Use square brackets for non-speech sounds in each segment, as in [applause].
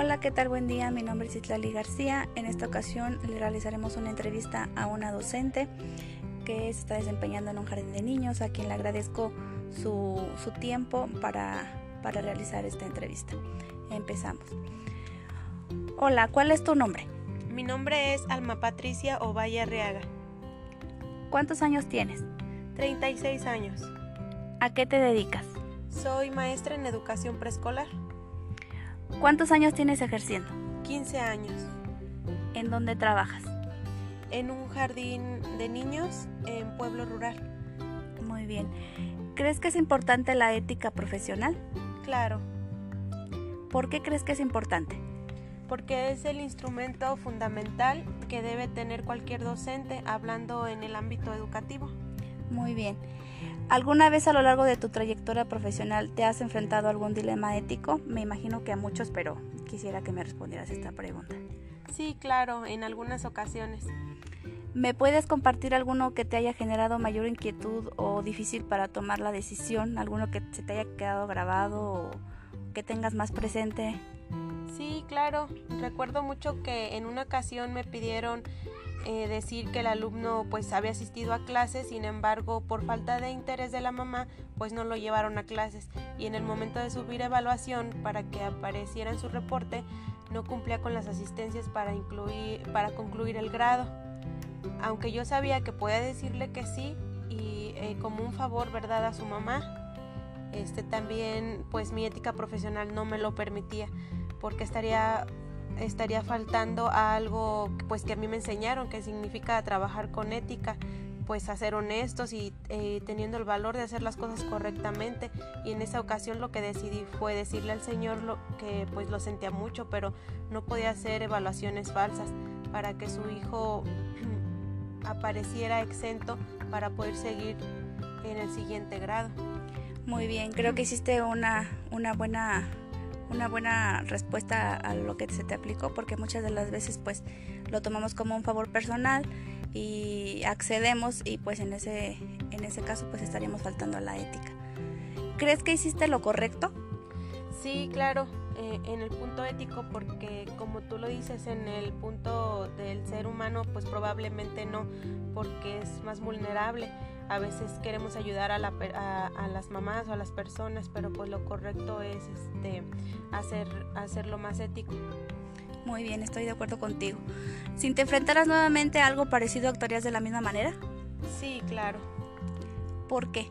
Hola, ¿qué tal? Buen día, mi nombre es Itlali García. En esta ocasión le realizaremos una entrevista a una docente que se está desempeñando en un jardín de niños, a quien le agradezco su, su tiempo para, para realizar esta entrevista. Empezamos. Hola, ¿cuál es tu nombre? Mi nombre es Alma Patricia Ovalle Arriaga. ¿Cuántos años tienes? 36 años. ¿A qué te dedicas? Soy maestra en educación preescolar. ¿Cuántos años tienes ejerciendo? 15 años. ¿En dónde trabajas? En un jardín de niños en pueblo rural. Muy bien. ¿Crees que es importante la ética profesional? Claro. ¿Por qué crees que es importante? Porque es el instrumento fundamental que debe tener cualquier docente hablando en el ámbito educativo. Muy bien. ¿Alguna vez a lo largo de tu trayectoria profesional te has enfrentado a algún dilema ético? Me imagino que a muchos, pero quisiera que me respondieras esta pregunta. Sí, claro, en algunas ocasiones. ¿Me puedes compartir alguno que te haya generado mayor inquietud o difícil para tomar la decisión? ¿Alguno que se te haya quedado grabado o que tengas más presente? Sí, claro. Recuerdo mucho que en una ocasión me pidieron eh, decir que el alumno pues había asistido a clases, sin embargo por falta de interés de la mamá pues no lo llevaron a clases y en el momento de subir evaluación para que apareciera en su reporte no cumplía con las asistencias para, incluir, para concluir el grado. Aunque yo sabía que podía decirle que sí y eh, como un favor verdad a su mamá, este también pues mi ética profesional no me lo permitía porque estaría estaría faltando a algo pues que a mí me enseñaron que significa trabajar con ética pues a ser honestos y eh, teniendo el valor de hacer las cosas correctamente y en esa ocasión lo que decidí fue decirle al señor lo, que pues lo sentía mucho pero no podía hacer evaluaciones falsas para que su hijo [clears throat] apareciera exento para poder seguir en el siguiente grado. Muy bien, creo que hiciste una, una buena una buena respuesta a lo que se te aplicó porque muchas de las veces pues lo tomamos como un favor personal y accedemos y pues en ese en ese caso pues estaríamos faltando a la ética. ¿Crees que hiciste lo correcto? Sí, claro, eh, en el punto ético porque como tú lo dices en el punto del ser humano pues probablemente no porque es más vulnerable a veces queremos ayudar a, las mamás o a las personas, pero pues lo correcto es este, hacer, hacerlo más ético. Muy bien, estoy de acuerdo contigo. Si te enfrentaras nuevamente a algo parecido, ¿actuarías de la misma manera? Sí, claro. ¿Por qué?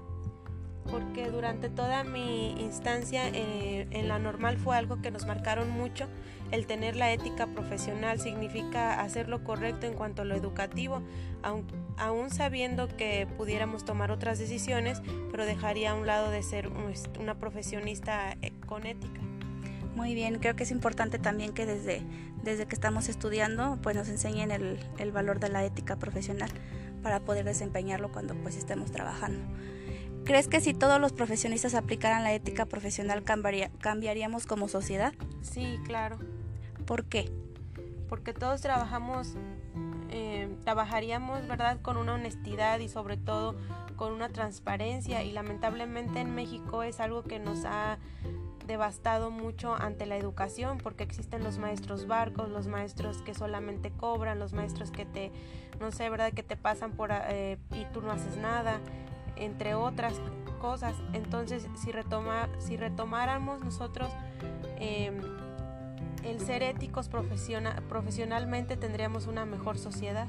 Porque durante toda mi instancia eh, en la normal fue algo que nos marcaron mucho. El tener la ética profesional significa hacer lo correcto en cuanto a lo educativo, aun, aún sabiendo que pudiéramos tomar otras decisiones, pero dejaría a un lado de ser una profesionista eh, con ética. Muy bien, creo que es importante también que desde, desde que estamos estudiando pues nos enseñen el, el valor de la ética profesional para poder desempeñarlo cuando pues estemos trabajando. ¿Crees que si todos los profesionistas aplicaran la ética profesional cambiaría, cambiaríamos como sociedad? Sí, claro. ¿Por qué? Porque todos trabajamos eh, trabajaríamos, ¿verdad?, con una honestidad y sobre todo con una transparencia y lamentablemente en México es algo que nos ha devastado mucho ante la educación porque existen los maestros barcos, los maestros que solamente cobran, los maestros que te, no sé, ¿verdad?, que te pasan por eh, y tú no haces nada, entre otras cosas. Entonces, si, retoma, si retomáramos nosotros eh, el ser éticos profesionalmente tendríamos una mejor sociedad.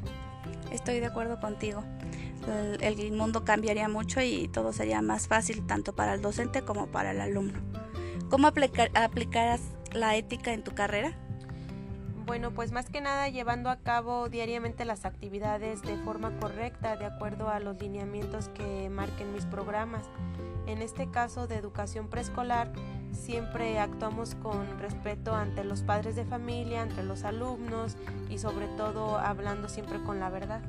Estoy de acuerdo contigo. El, mundo cambiaría mucho y todo sería más fácil tanto para el docente como para el alumno. ¿Cómo aplicar, aplicarás la ética en tu carrera? Bueno, pues más que nada llevando a cabo diariamente las actividades de forma correcta, de acuerdo a los lineamientos que marquen mis programas. En este caso de educación preescolar, siempre actuamos con respeto ante los padres de familia, ante los alumnos y sobre todo hablando siempre con la verdad.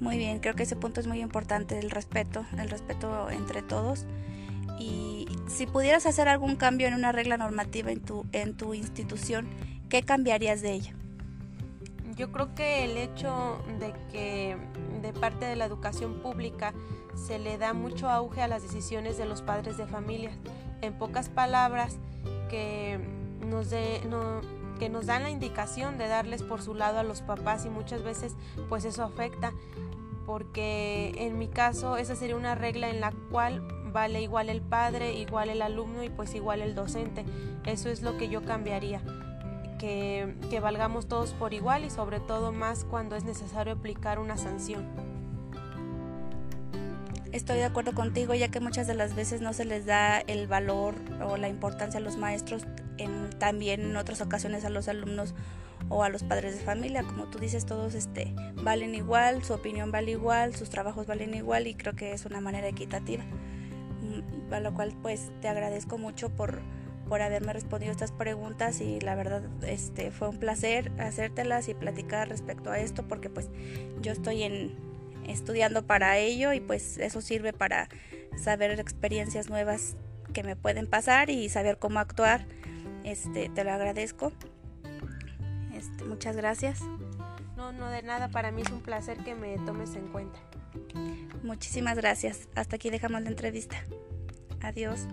Muy bien, creo que ese punto es muy importante, el respeto, el respeto entre todos. Y si pudieras hacer algún cambio en una regla normativa en tu, en tu institución, ¿qué cambiarías de ella? Yo creo que el hecho de que de parte de la educación pública se le da mucho auge a las decisiones de los padres de familia en pocas palabras, que nos, que nos dan la indicación de darles por su lado a los papás y muchas veces pues eso afecta porque en mi caso esa sería una regla en la cual vale igual el padre, igual el alumno y pues igual el docente. Eso es lo que yo cambiaría. Que, que valgamos todos por igual y sobre todo más cuando es necesario aplicar una sanción. Estoy de acuerdo contigo, ya que muchas de las veces no se les da el valor o la importancia a los maestros, en, también en otras ocasiones a los alumnos o a los padres de familia. Como tú dices, todos este, valen igual, su opinión vale igual, sus trabajos valen igual y creo que es una manera equitativa. Mm, a lo cual pues te agradezco mucho por, por haberme respondido estas preguntas y la verdad este fue un placer hacértelas y platicar respecto a esto porque pues yo estoy en estudiando para ello y pues eso sirve para saber experiencias nuevas que me pueden pasar y saber cómo actuar. Este, te lo agradezco. Este, muchas gracias. No, no de nada, para mí es un placer que me tomes en cuenta. Muchísimas gracias. Hasta aquí dejamos la entrevista. Adiós.